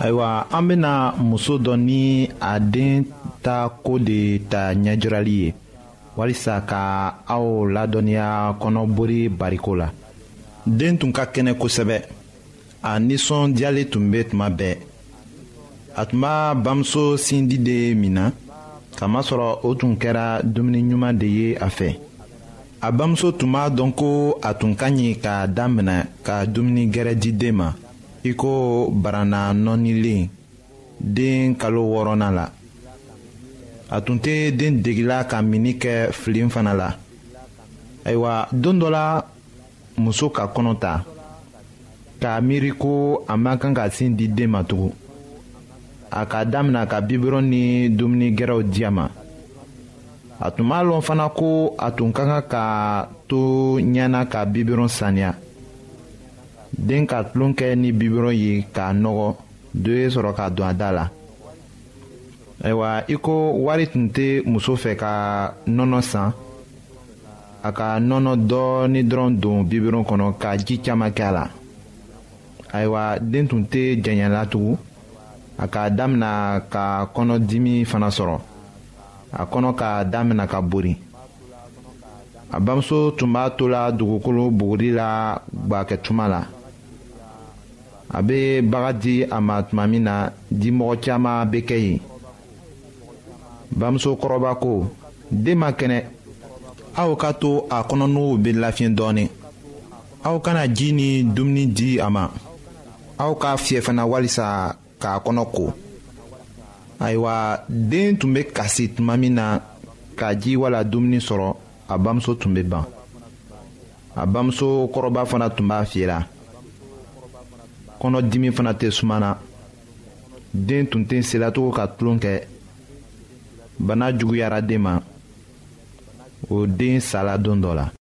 ayiwa an bena muso dɔ ni a den ta ko de ta ɲɛjirali ye walisa ka aw ladɔnniya kɔnɔbori bariko la den tun ka kɛnɛ kosɛbɛ a nisɔndiyalen tun be tuma bɛɛ a tun b'a bamuso sindi de min na kamasɔrɔ o tun kɛra dumuni ɲuman de ye a fɛ a bamuso tun b'a dɔn ko a tun ka ɲi k'a daminɛ ka dumuni gɛrɛ di den ma i ko baranna nɔɔnilen den kalo wɔɔrɔnan la a tun tɛ den degila ka minni kɛ filen fana la ayiwa don dɔ la muso ka kɔnɔ ta k'a miiri ko a man kan ka sin di den ma tugun a k'a damina ka bibiron ni dumuni gɛrɛw di a ma a tun b'a lɔn fana ko a tun ka kan ka to ɲɛna ka bibiron saniya den ka tulon kɛ ni bibron ye k'a nɔgɔ do ye sɔrɔ k'a don a da la ayiwa i ko wari tun tɛ muso fɛ ka nɔnɔ san a ka nɔnɔ dɔɔni dɔrɔn don bibron kɔnɔ ka ji caman kɛ a la ayiwa den tun tɛ jɛɲɛ la tugun a k'a damina ka kɔnɔdimi fana sɔrɔ a kɔnɔ k'a damina ka bori. a bamuso tun b'a to la dugukolo buguri la gbakɛtuma la a bɛ baga di a ma tuma min na dimɔgɔ caman bɛ kɛ yen bamuso kɔrɔba ko den ma kɛnɛ aw ka to a kɔnɔnugu bɛ lafiɲɛ dɔɔnin aw kana ji ni dumuni di a ma aw ka fiyɛ fana walisa k'a kɔnɔ ko ayiwa den tun bɛ kasi tuma min na ka ji wala dumuni sɔrɔ a bamuso tun bɛ ban a bamuso kɔrɔba fana tun b'a fiyela kɔnɔdimi fana tɛ suma na den tun tɛ selacogo ka tulon kɛ bana juguyara den ma o den sala don dɔ la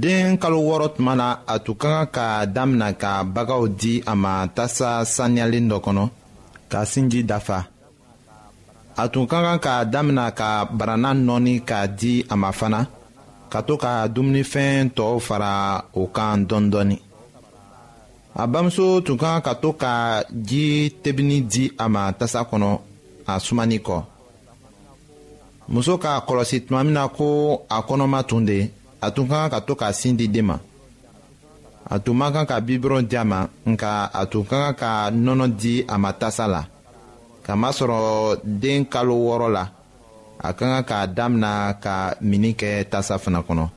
den kalo wɔɔrɔ tuma na a tun ka kan ka damina ka bagaw di a ma tasa saniyalen dɔ kɔnɔ ka sinji dafa a tun ka kan ka damina ka barana nɔɔni ka di a ma fana ka to ka dumunifɛn tɔw fara o kan dɔɔni a bamuso tun ka kan ka to ka ji tebini di a ma tasa kɔnɔ a sumani kɔ muso k'a kɔlɔsi tuma min na ko a kɔnɔma tun de a tun ka kan ka to k'a sin di den ma a tun man kan ka bibɔrɔn di a ma nka a tun ka kan ka nɔnɔ di a ma tasa la kamasɔrɔ den kalo wɔɔrɔ la a ka kan k'a damina ka mini kɛ tasa fana kɔnɔ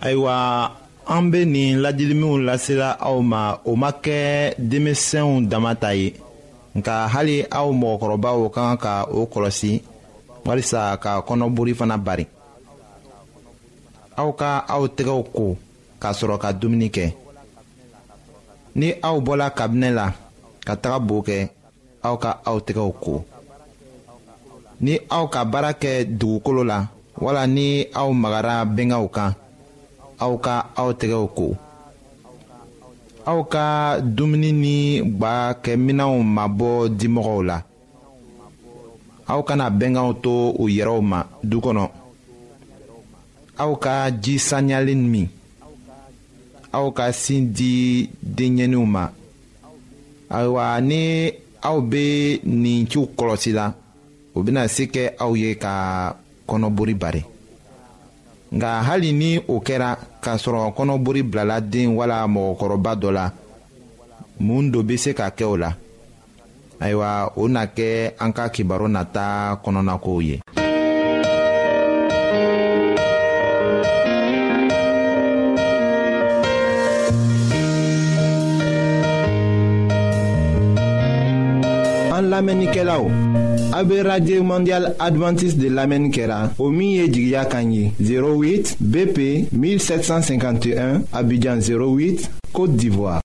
ayiwa an bɛ nin lajiliminw lasela aw ma o ma kɛ denmisɛnw dama ta ye nka hali aw mɔgɔkɔrɔbaw ka kan ka o kɔlɔsi walisa ka kɔnɔbori fana bari aw ka aw tɛgɛw ko. ka sɔrɔ ka dumuni kɛ ni aw bɔla kabinɛ la ka taga bo kɛ aw ka aw tɛgɛw ko ni aw ka baara kɛ dugukolo la wala ni aw magara bɛnkaw kan aw ka aw tɛgɛw ko aw ka dumuni ni gba kɛminɛnw mabɔ dimɔgɔw la aw kana bɛnkaw to u yɛrɛw ma du kɔnɔ aw ka ji saniyalen min aw ka sin di denyɛninw ma ayiwa ni aw bɛ nin ciw kɔlɔsi la o bɛna se kɛ aw ye ka kɔnɔbori bari nka hali ni o kɛra k'a sɔrɔ kɔnɔbori bilala den wala mɔgɔkɔrɔba dɔ la mun dɔ bɛ se ka kɛ o la ayiwa o na kɛ an ka kibaru nata kɔnɔnakow ye an lamɛnnikɛlaw a bɛ radio mondial adventiste de lamɛnni kɛra o min ye jigiya kan ye 08 bp 1751 abidjan 08 côte d'ivoire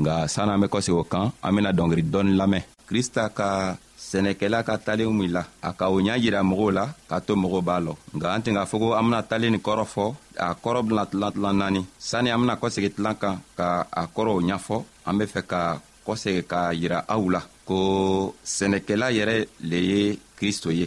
nka sann'an bɛ kɔsegi o kan an bɛna dɔnkili dɔɔni lamɛn krista ka sɛnɛkɛla ka talenw min la a ka o ɲa jira mɔgɔw la k'a to mɔgɔw b'a lɔ nka an tɛ k'a fɔ ko an bena talen nin kɔrɔ fɔ a kɔrɔ bena tilan tilan naani sanni an bena kɔsegi tilan kan ka a kɔrɔw ɲafɔ an be fɛ ka kɔsegi k'a yira aw la ko sɛnɛkɛla yɛrɛ le ye kristo ye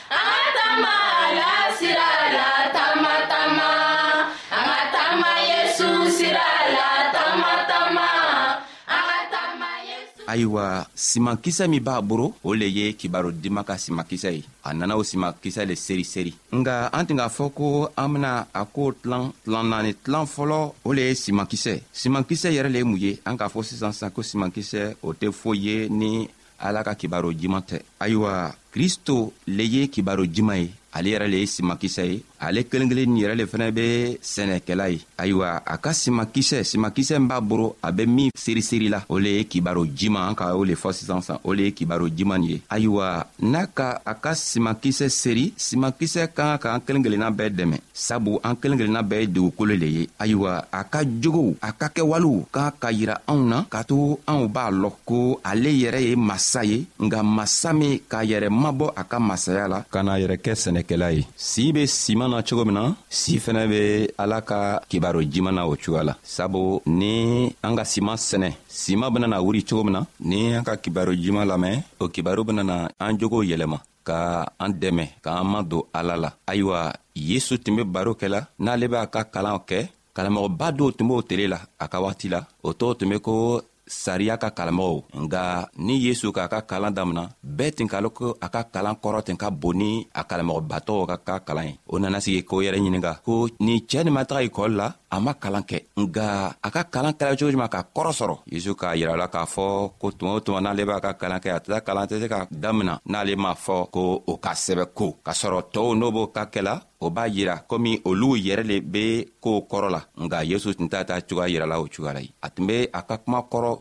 ayiwa simakisɛ min b'a boro o le ye kibaro dima ka simakisɛ ye a nana o simakisɛ le seri seri nga an tun k'a fɔ ko an bena a ko tilan tilan naani tilan fɔlɔ o le ye simakisɛ simakisɛ yɛrɛ le ye mun ye an k'a fɔ sisan sisan ko simakisɛ o tɛ foyi ye ni ala ka kibaro jiman tɛ ayiwa kristo le ye kibaro jiman ye ale yɛrɛ le ye simakisɛ ye ale kelen kelen nin yɛrɛ le fɛnɛ be sɛnɛkɛla ye ayiwa a ka simakisɛ simakisɛ n b'a boro a be min seriseri la o le ye kibaro jiman an ka o le fɔ sisan san o le ye kibaro jiman ye ayiwa n'a ka a ka simakisɛ seri simakisɛ ka kan k'an kelen kelenna bɛɛ dɛmɛ sabu an kelen kelenna bɛɛ ye dugukolo le ye ayiwa a ka jogow a ka kɛwalew k'a ka yira anw na k'a to anw b'a lɔn ko ale yɛrɛ ye masa ye nka masa min k'a yɛrɛ mabɔ a ka masaya la ka n'a yɛrɛ kɛ sɛnɛkɛla ye sii be siman na cogo min na si fɛnɛ be ala ka kibaro jiman na o cogoya la sabu ni an ka siman sɛnɛ siman benana wuri cogo min na ni an ka kibaro jiman lamɛn o kibaro benana an jogow yɛlɛma ka an dɛmɛ k'an ma don ala la ayiwa yesu tun be baro kɛ la n'ale b'a ka kalanw kɛ kalamɔgɔba dɔw tun b'o tele la a ka wagati la o tɔgɔ tun be ko sariya ka kalamɔgɔw nga ni yesu k'a ka kalan damina bɛɛ tin k'a lɔn ko a ka kalan kɔrɔ ten ka bon ni a kalamɔgɔbatɔw ka ka kalan ye o nana sigi ko yɛrɛ ɲininga ko ni cɛɛ nin ma taga ikɔli la a ma kalan kɛ nga a ka kalan kɛra cogo juman ka kɔrɔ sɔrɔ yezu k'a yirala k'a fɔ ko tuma o tuma n'ale b'a ka kalan kɛ a tila kalan tɛ se ka damina n'ale m'a fɔ ko o ka sɛbɛ ko k'a sɔrɔ tɔɔw n'o b'o ka kɛla o b'a yira komi olu yɛrɛ le be koo kɔrɔ la nga yesu tun t'a ta cogoya yirala o cogoya la ye a tun be a ka kuma kɔrɔ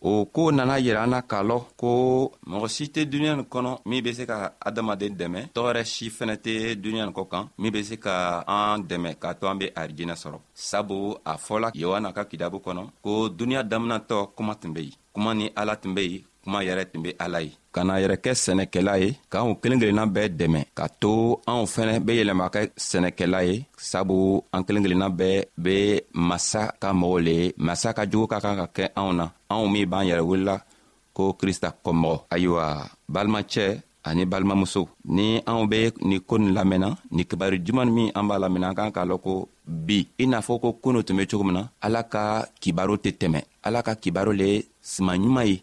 o ko nana yira an na k'a lɔ ko mɔgɔ si tɛ duniɲa nin kɔnɔ min be se ka adamaden dɛmɛ tɔɔrɛ si fɛnɛ tɛ duniɲa nin kɔ kan min be se ka an dɛmɛ k'a to an be arijinɛ sɔrɔ sabu a fɔla yohana ka kidabu kɔnɔ ko duniɲa daminatɔ kuma tun be yen kuma ni ala tun be yen kuma yɛrɛ tun be ala ye ka na yɛrɛ kɛ sɛnɛkɛla ye k'anw kelen kelenna bɛɛ dɛmɛ ka to anw fɛnɛ be yɛlɛma kɛ sɛnɛkɛla ye sabu an kelen kelenna bɛɛ be masa ka mɔgɔw le ye masa ka jogo ka kan ka kɛ anw na anw min b'an yɛrɛ welila ko krista kɔmɔgɔ ayiwa balimacɛ ani balimamuso ni anw be nin ko nin lamɛnna ni kibari juman min an b'a lamɛnna an kan k'a lɔn ko bi i n'a fɔ ko kunu tun be cogo min na ala ka kibaro tɛ tɛmɛ ala ka kibaro le siman ɲuman ye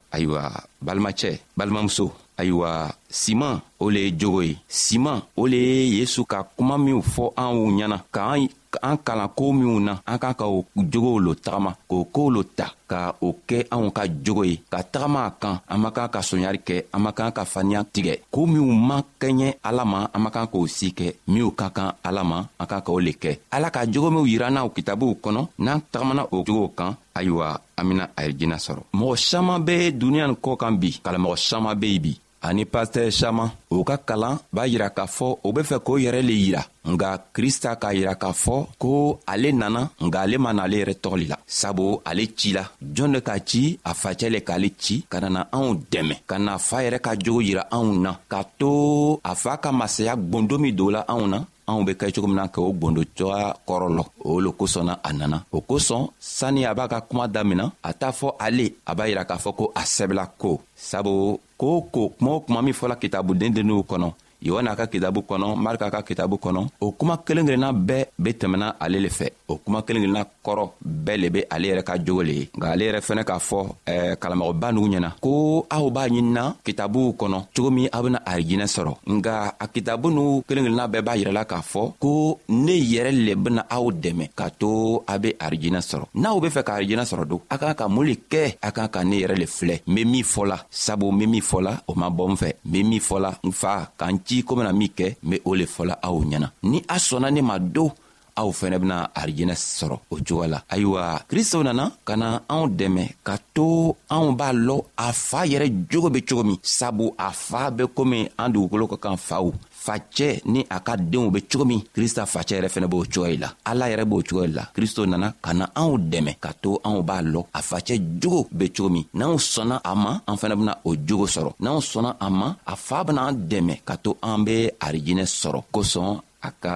ayiwa balimacɛ balimamuso ayiwa siman o le ye jogo ye siman o le ye yesu ka kuma minw fɔ anw ɲɛna k'an an kalan koo minw na an k'a ka o jogow lo tagama k'o koow lo ta ka o kɛ anw ka jogo ye ka tagama a kan an man kan ka soɲari kɛ an man kan ka faniya tigɛ koo minw man kɛɲɛ ala ma an man kan k'o si kɛ minw ka kan ala ma an kan ka o le kɛ ala ka jogo minw yira n'aw kitabuw kɔnɔ n'an tagamana o jogow kan ayiwa an bena a ye jina sɔrɔ mɔgɔ saman be duniɲa nin kɔ kan bi kala mɔgɔ saman be yen bi ani pastɛ saman o ka kalan b'a yira k'a fɔ o be fɛ k'o yɛrɛ le yira nga krista k'a yira k'a fɔ ko ale nana nga ale ma na ale yɛrɛ tɔgɔli la sabu ale ci la jɔn de k'a ci a facɛ le k'ale ci ka nana anw dɛmɛ ka na fa yɛrɛ ka jogo yira anw na k'a to a fa ka masaya gbondo min don la anw na anw be kɛ cogo min na k'o gwondo cogoya kɔrɔ lɔ o lo kosɔnna a nana o kosɔn sanni a b'a ka kuma damina a t'a fɔ ale a b'a yira k'a fɔ ko a sɛbɛla ko sabu ko ko kuma o kuma min fɔla kitabuden denninw kɔnɔ yohana ka kitabu kɔnɔ marika ka kitabu kɔnɔ o kuma kelen kelenna bɛɛ be tɛmɛna ale le fɛ o kuma kelen kelenna kɔrɔ bɛɛ le be ale yɛrɛ ka jogo le ye nka ale yɛrɛ fɛnɛ k'a fɔ eh, kalamɔgɔba nugu ɲɛna ko aw b'a ɲinina kitabuw kɔnɔ cogo min aw bena arijinɛ sɔrɔ nka a kitabu n'u kelen kelenna bɛɛ b'a yirɛla k'a fɔ ko ne yɛrɛ le bena aw dɛmɛ ka to a be arijinɛ sɔrɔ n'aw be fɛ ka arijinɛ sɔrɔ don a k'an ka mun le kɛ a k'an ka ne yɛrɛ le filɛ n be min fɔla sabu n be min fɔla o ma bɔ n fɛ n be min fɔla n fa k'an ci ko bena min kɛ n be o le fɔla aw ɲɛna ni a sɔnna ne ma don aw fɛnɛ bena arijinɛ sɔrɔ o cogoya la ayiwa kristo nana ka na anw dɛmɛ ka to anw b'a lɔ a fa yɛrɛ jogo be cogo min sabu a fa be komi an dugukolo ka kan faw facɛ ni a ka denw be cogo min krista facɛ yɛrɛ fɛnɛ b'o cogoya i la ala yɛrɛ b'o cogoya la kristo nana ka na anw dɛmɛ ka to anw b'a lɔ a facɛ jogo be cogo min n'anw sɔnna a ma an fɛnɛ bena o jogo sɔrɔ n'anw sɔnna a ma a faa benaan dɛmɛ ka to an be arijinɛ sɔrɔ kosɔn a ka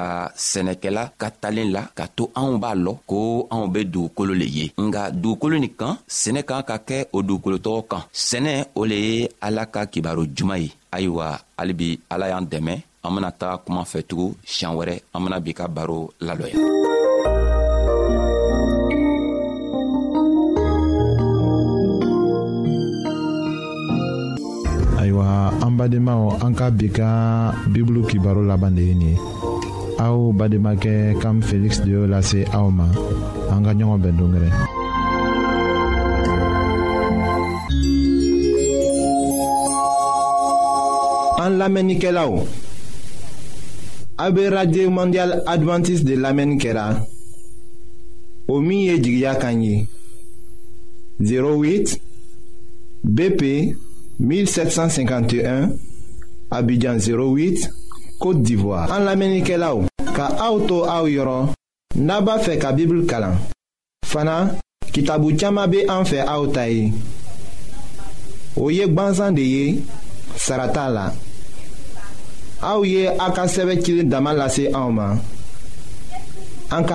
sɛnɛkɛla ka talen la ka to anw b'a lɔ ko anw be dugukolo le ye nga dugukolo nin kan sɛnɛ kan ka kɛ o dugukolo tɔgɔ kan sɛnɛ o le ye ala ka kibaro juman ye ayiwa halibi ala y'an dɛmɛ an bena taga kuma fɛ tugun siɲan wɛrɛ an bena bi ka baro lalɔya ayiwa an badenmaw an ka bi ka bibulu kibaro laban de ye nin ye aw bademakɛ kam feliksi de y'o lase aw ma an ka ɲɔgɔn bɛn dongɛrɛ an lamɛnnikɛlaw a bɛ radio mondial adventiste de lamɛnni kɛra o min ye jigiya kan ye 08 BP 1751, Abidjan 08, Côte d'Ivoire. En l'Amérique là ka auto au yoro, naba fe ka Bible kalan. Fana, kitabu chama be an fe aotaye. Oye gbanzan de ye, sarata la. Aouye ye a ka sɛbɛ cilen dama lase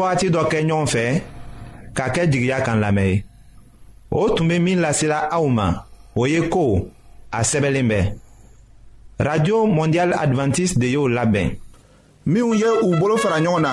wagati dɔ kɛ ɲɔgɔn fɛ ka kɛ jigiya kan lamɛn ye o tun bɛ min lasela aw ma o ye ko a sɛbɛnlen bɛ radio mondial adventiste de y'o labɛn. minnu ye u bolo fara ɲɔgɔn na.